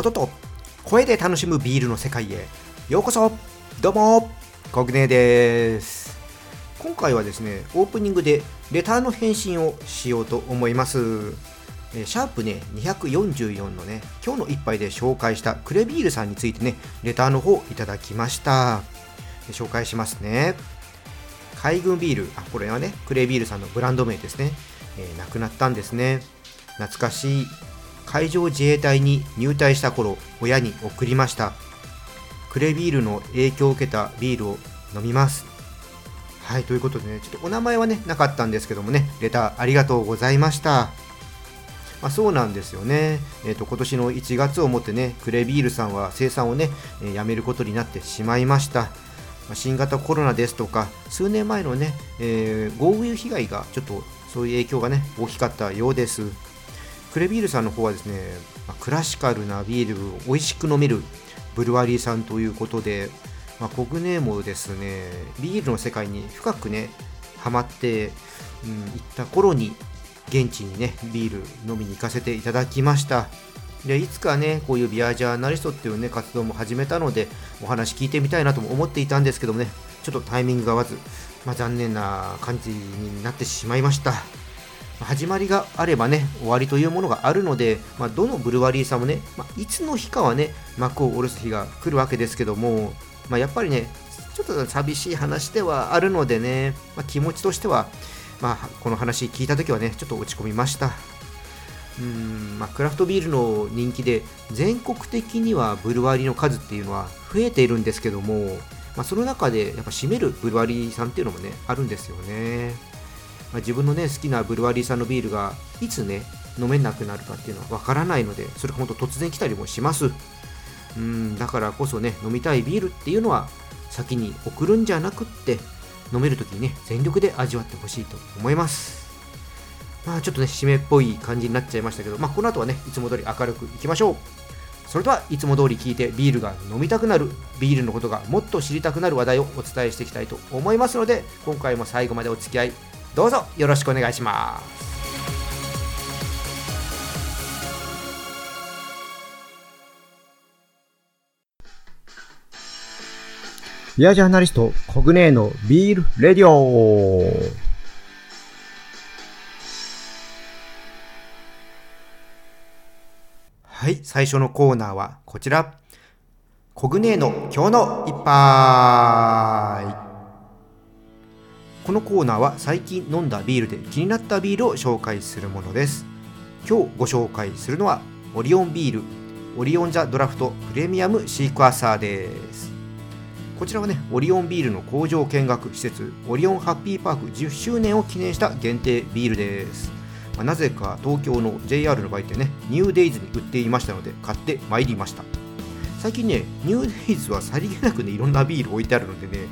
音と声で楽しむビールの世界へ。ようこそ。どうも。コグネです。今回はですねオープニングでレターの返信をしようと思います。シャープね244のね今日の一杯で紹介したクレビールさんについてねレターの方いただきました。紹介しますね。海軍ビール。あこれはねクレビールさんのブランド名ですね、えー、亡くなったんですね。懐かしい。海上自衛隊に入隊した頃親に送りました。クレビールの影響を受けたビールを飲みます。はいということでねちょっとお名前はねなかったんですけどもねレターありがとうございました。まあ、そうなんですよね、えーと、今年の1月をもってねクレビールさんは生産をね、えー、やめることになってしまいました、新型コロナですとか数年前のね、えー、豪雨被害がちょっとそういう影響がね大きかったようです。クレビールさんの方はですね、ま、クラシカルなビールを美味しく飲めるブルワリーさんということで、まあ、コグネーもですねビールの世界に深くねハマって、うん、行った頃に現地にねビール飲みに行かせていただきました。でいつかねこういうビアジャーナリストっていうね活動も始めたのでお話聞いてみたいなとも思っていたんですけどもねちょっとタイミングが合わず、まあ、残念な感じになってしまいました。始まりがあればね終わりというものがあるので、まあ、どのブルワリーさんもね、まあ、いつの日かはね幕を下ろす日が来るわけですけども、まあ、やっぱりねちょっと寂しい話ではあるのでね、ま気持ちとしては、まあ、この話聞いた時はねちょっと落ち込みましたうんま、クラフトビールの人気で全国的にはブルワリーの数っていうのは増えているんですけども、ま、その中でやっぱ占めるブルワリーさんっていうのもねあるんですよね。まあ、自分のね好きなブルワリーさんのビールがいつね飲めなくなるかっていうのはわからないのでそれが本当突然来たりもします。うんだからこそね飲みたいビールっていうのは先に送るんじゃなくって飲める時にね全力で味わってほしいと思います。まあちょっとね締めっぽい感じになっちゃいましたけどまあこの後はねいつも通り明るくいきましょう。それではいつも通り聞いてビールが飲みたくなるビールのことがもっと知りたくなる話題をお伝えしていきたいと思いますので今回も最後までお付き合いどうぞよろしくお願いします。ビアジャーナリストコグネーのビールレディオ。はい最初のコーナーはこちら。コグネーの今日の一杯。このコーナーは最近飲んだビールで気になったビールを紹介するものです。今日ご紹介するのはオリオンビールオリオンザドラフトプレミアムシークワーサーです。こちらはねオリオンビールの工場見学施設オリオンハッピーパーク10周年を記念した限定ビールです。まあ、なぜか東京の JR の場合ってねニューデイズに売っていましたので買ってまいりました。最近ね、ニューデイズはさりげなくね、いろんなビール置いてあるのでね、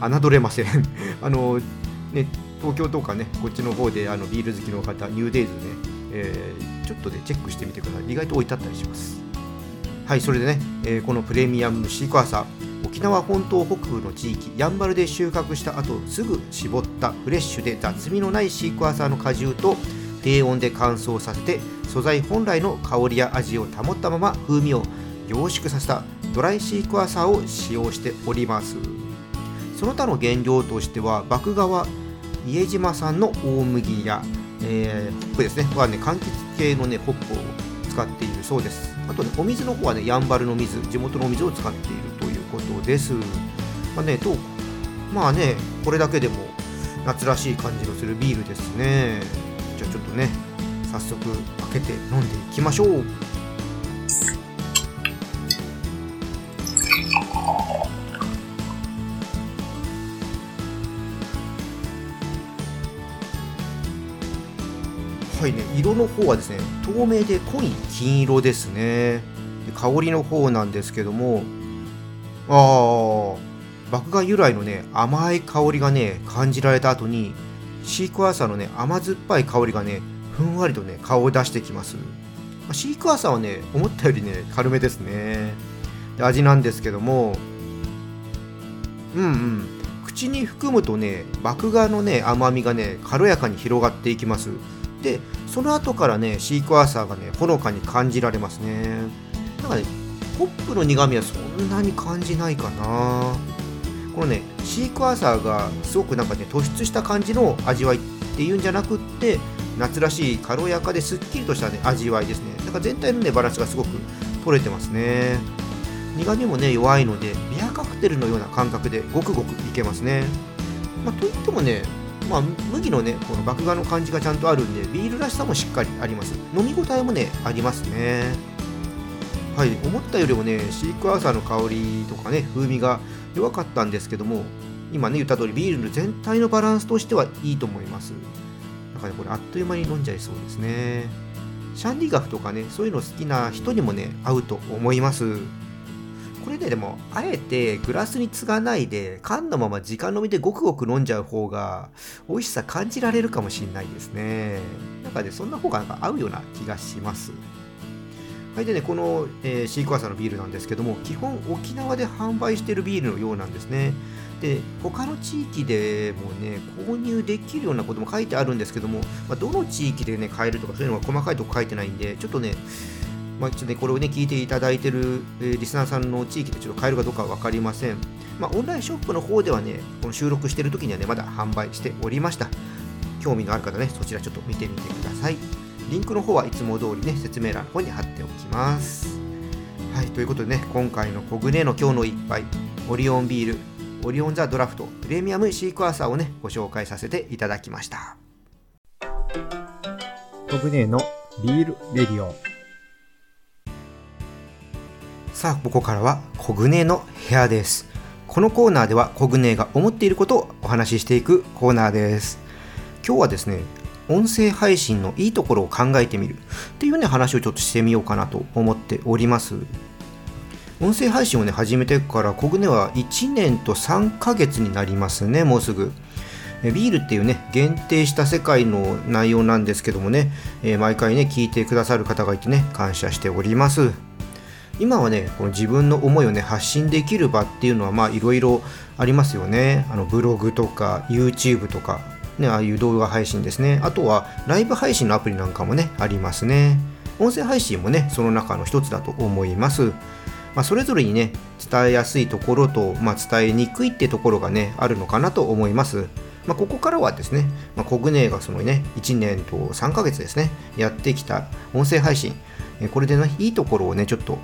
侮れません。あの、ね、東京とかね、こっちの方であのビール好きの方、ニューデイズね、えー、ちょっとね、チェックしてみてください。意外と置いてあったりします。はい、それでね、えー、このプレミアムシークワーサー、沖縄本島北部の地域、やんばるで収穫した後、すぐ絞ったフレッシュで雑味のないシークワーサーの果汁と、低温で乾燥させて、素材本来の香りや味を保ったまま風味を凝縮させたドライシークワーサーを使用しております。その他の原料としては麦芽は家島産の大麦や、えー、ホップですね。はね柑橘系のねホップを使っているそうです。あとねお水の方はねやんばるの水地元のお水を使っているということです。まあねとまあねこれだけでも夏らしい感じのするビールですね。じゃあちょっとね早速開けて飲んでいきましょう。はいね、色の方はですね透明で濃い金色ですね。で香りの方なんですけどもああ麦芽由来のね甘い香りがね感じられた後にシークワーサーのね甘酸っぱい香りがねふんわりとね顔を出してきます。シークワーサーはね思ったよりね軽めですね。で味なんですけどもうんうん。口に含むとね麦芽のね甘みがね軽やかに広がっていきます。でその後からねシークワーサーがねほのかに感じられますね。なんかねホップの苦味はそんなに感じないかな。このねシークワーサーがすごくなんかね突出した感じの味わいっていうんじゃなくって夏らしい軽やかですっきりとした、ね、味わいですね。だから全体のねバランスがすごく取れてますね。苦味もね弱いのでビアカクテルのような感覚でごくごくいけますね、まあ、といってもねまあ、麦のねこの麦芽の感じがちゃんとあるんでビールらしさもしっかりあります。飲み応えもねありますね。はい思ったよりもねシークワーサーの香りとかね風味が弱かったんですけども今ね言った通りビールの全体のバランスとしてはいいと思います。だからこれあっという間に飲んじゃいそうですね。シャンディガフとかねそういうの好きな人にもね合うと思います。これねでもあえてグラスに継がないで缶のまま直飲みでごくごく飲んじゃう方が美味しさ感じられるかもしれないですね。なんかねそんな方がなんか合うような気がします。はいでねこの、えー、シークワーサーのビールなんですけども基本沖縄で販売してるビールのようなんですね。で他の地域でもね購入できるようなことも書いてあるんですけども、まあ、どの地域でね買えるとかそういうのが細かいとこ書いてないんでちょっとねまあ、ちょっとね、これをね、聞いていただいてる、えー、リスナーさんの地域でちょっと買えるかどうかは分かりません。まあ、オンラインショップの方ではね、この収録してる時にはね、まだ販売しておりました。興味のある方ね、そちらちょっと見てみてください。リンクの方はいつも通りね、説明欄の方に貼っておきます。はい、ということでね、今回のコグネの今日の一杯、オリオンビール、オリオンザドラフトプレミアムシークワーサーをね、ご紹介させていただきました。コグネのビールレディオ。さあ、ここからはコグネの部屋です。このコーナーではコグネが思っていることをお話ししていくコーナーです。今日はですね、音声配信のいいところを考えてみるっていうね話をちょっとしてみようかなと思っております。音声配信をね始めてからコグネは1年と3ヶ月になりますね、もうすぐ。ビールっていうね、限定した世界の内容なんですけどもね、え毎回ね、聞いてくださる方がいてね、感謝しております。今はねこの自分の思いをね発信できる場っていうのはまあいろいろありますよね。あのブログとか YouTube とかねああいう動画配信ですね。あとはライブ配信のアプリなんかもねありますね。音声配信もねその中の一つだと思います。まあ、それぞれにね伝えやすいところと、まあ、伝えにくいってところがねあるのかなと思います。まあ、ここからはですね、まあ、コグネがそのね1年と3ヶ月ですねやってきた音声配信。これでねいいところをねちょっと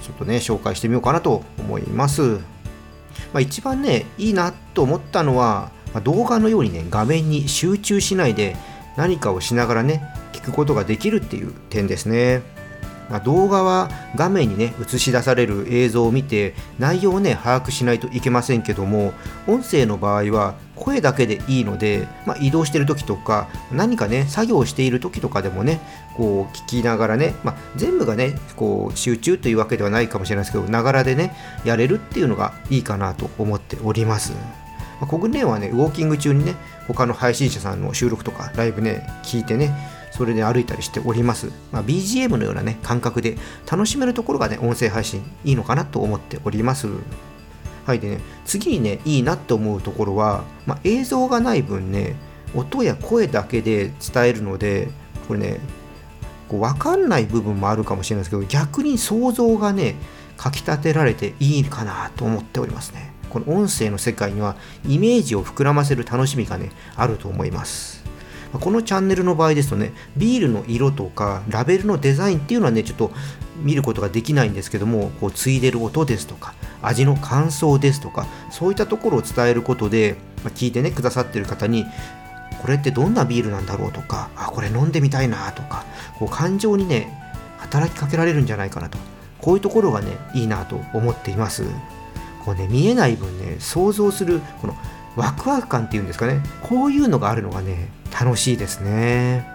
ちょっとね、紹介してみようかなと思います。まあ、一番ね、いいなと思ったのは、まあ、動画のようにね、画面に集中しないで何かをしながらね、聞くことができるっていう点ですね。まあ、動画は画面にね映し出される映像を見て内容をね把握しないといけませんけども音声の場合は声だけでいいので、まあ、移動してる時とか何かね作業している時とかでもねこう聞きながらね、まあ、全部がねこう集中というわけではないかもしれないですけどながらでねやれるっていうのがいいかなと思っております。まあ、コグネはねウォーキング中にね他の配信者さんの収録とかライブね聞いてねそれで歩いたりしております。まあ、BGM のようなね、感覚で楽しめるところがね、音声配信いいのかなと思っております。はいでね、次にね、いいなと思うところは、まあ、映像がない分ね、音や声だけで伝えるので、これね、こう分かんない部分もあるかもしれないですけど、逆に想像がね、かきたてられていいかなと思っておりますね。この音声の世界にはイメージを膨らませる楽しみがね、あると思います。このチャンネルの場合ですとね、ビールの色とかラベルのデザインっていうのはね、ちょっと見ることができないんですけども、こう継いでる音ですとか、味の感想ですとか、そういったところを伝えることで、ま、聞いてね、くださってる方に、これってどんなビールなんだろうとか、あ、これ飲んでみたいなとか、こう感情にね、働きかけられるんじゃないかなと。こういうところがね、いいなと思っています。こうね、見えない分ね、想像する、このワクワク感っていうんですかね、こういうのがあるのがね、楽しいですね。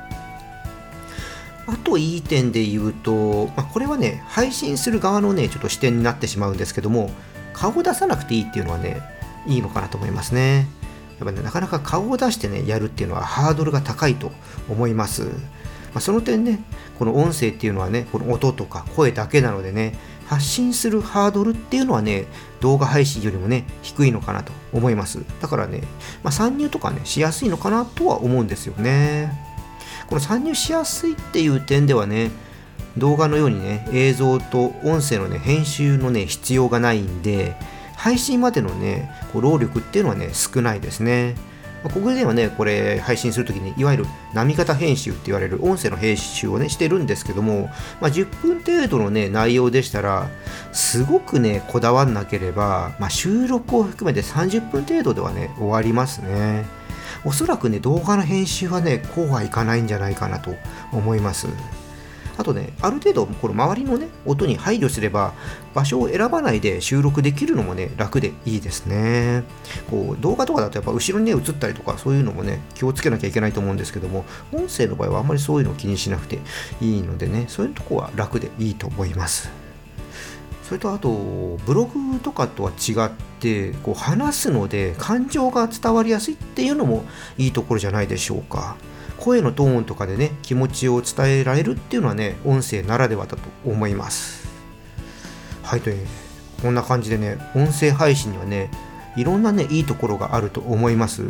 あといい点で言うと、まあ、これはね、配信する側のね、ちょっと視点になってしまうんですけども、顔を出さなくていいっていうのはね、いいのかなと思いますね。やっぱね、なかなか顔を出してね、やるっていうのはハードルが高いと思います。まあ、その点ね、この音声っていうのはね、この音とか声だけなのでね、発信するハードルっていうのはね、動画配信よりもね、低いのかなと思います。だからね、まあ、参入とかね、しやすいのかなとは思うんですよね。この参入しやすいっていう点ではね、動画のようにね、映像と音声のね、編集のね、必要がないんで、配信までのね、こう労力っていうのはね、少ないですね。ここではね、これ配信するときに、いわゆる波形編集って言われる音声の編集をね、してるんですけども、まあ、10分程度のね、内容でしたら、すごくね、こだわんなければ、まあ、収録を含めて30分程度ではね、終わりますね。おそらくね、動画の編集はね、こうはいかないんじゃないかなと思います。あとね、ある程度、この周りのね、音に配慮すれば、場所を選ばないで収録できるのもね、楽でいいですね。こう、動画とかだとやっぱ後ろにね、映ったりとか、そういうのもね、気をつけなきゃいけないと思うんですけども、音声の場合はあんまりそういうのを気にしなくていいのでね、そういうとこは楽でいいと思います。それとあとブログとかとは違ってこう話すので感情が伝わりやすいっていうのもいいところじゃないでしょうか。声のトーンとかでね気持ちを伝えられるっていうのはね音声ならではだと思います。はいというこんな感じでね音声配信にはねいろんなねいいところがあると思います。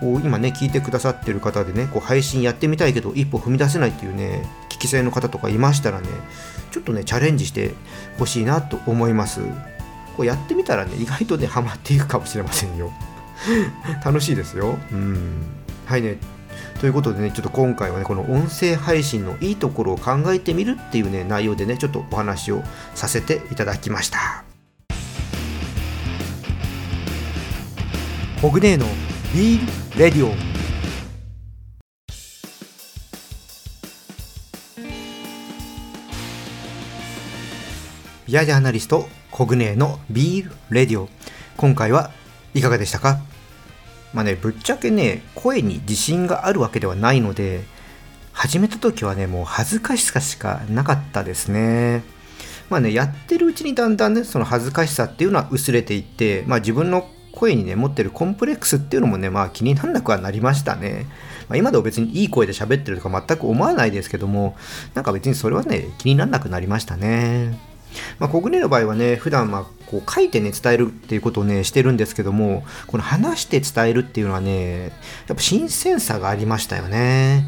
こう今ね聞いてくださってる方でねこう配信やってみたいけど一歩踏み出せないっていうね聞き性の方とかいましたらねちょっとねチャレンジしてほしいなと思います。こうやってみたらね意外とねハマっていくかもしれませんよ。楽しいですよ。うん。はいね。ということでね、ちょっと今回はね、この音声配信のいいところを考えてみるっていうね、内容でね、ちょっとお話をさせていただきました。ホグネーのビールレディオビアジャーナリストコグネーのビールレディオ今回はいかがでしたか？まあね、ぶっちゃけね、声に自信があるわけではないので、始めた時はね、もう恥ずかしさしかなかったですね。まあね、やってるうちにだんだんね、その恥ずかしさっていうのは薄れていって、まあ自分の声にね、持ってるコンプレックスっていうのもね、まあ気にならなくはなりましたね。まあ、今でも別にいい声で喋ってるとか全く思わないですけども、なんか別にそれはね、気にならなくなりましたね。まあ、コグネの場合はね、普段まあこう書いてね、伝えるっていうことをね、してるんですけども、この話して伝えるっていうのはね、やっぱ新鮮さがありましたよね。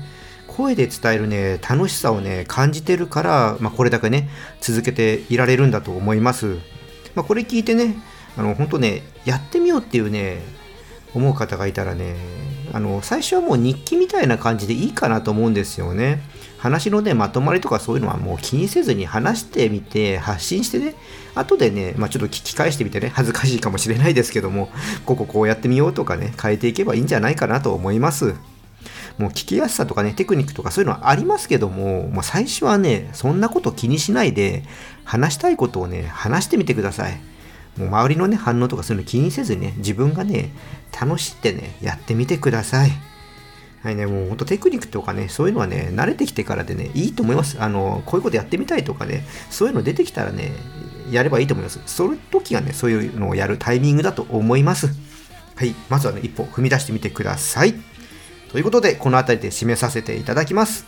声で伝えるね、楽しさをね、感じてるから、まあ、これだけね、続けていられるんだと思います。まあ、これ聞いてね、あの、本当ね、やってみようっていうね、思う方がいたらね、あの、最初はもう日記みたいな感じでいいかなと思うんですよね。話のね、まとまりとかそういうのはもう気にせずに話してみて、発信してね、後でね、まあ、ちょっと聞き返してみてね、恥ずかしいかもしれないですけども、こここうやってみようとかね、変えていけばいいんじゃないかなと思います。もう聞きやすさとかね、テクニックとかそういうのはありますけども、まあ、最初はね、そんなこと気にしないで、話したいことをね、話してみてください。もう周りのね、反応とかそういうの気にせずにね、自分がね、楽しってね、やってみてください。はいね、もうほんとテクニックとかね、そういうのはね、慣れてきてからでね、いいと思います。あの、こういうことやってみたいとかね、そういうの出てきたらね、やればいいと思います。その時がね、そういうのをやるタイミングだと思います。はい、まずはね、一歩踏み出してみてください。ということで、この辺りで締めさせていただきます。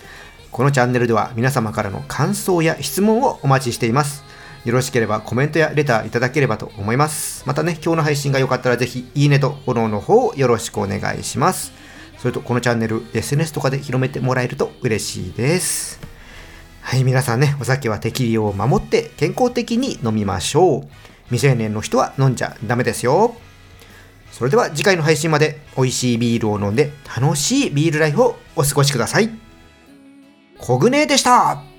このチャンネルでは皆様からの感想や質問をお待ちしています。よろしければコメントやレターいただければと思います。またね、今日の配信が良かったらぜひ、いいねとフォローの方をよろしくお願いします。それとこのチャンネル SNS とかで広めてもらえると嬉しいです。はい、皆さんね、お酒は適量を守って健康的に飲みましょう。未成年の人は飲んじゃダメですよ。それでは次回の配信まで美味しいビールを飲んで楽しいビールライフをお過ごしください。コグネでした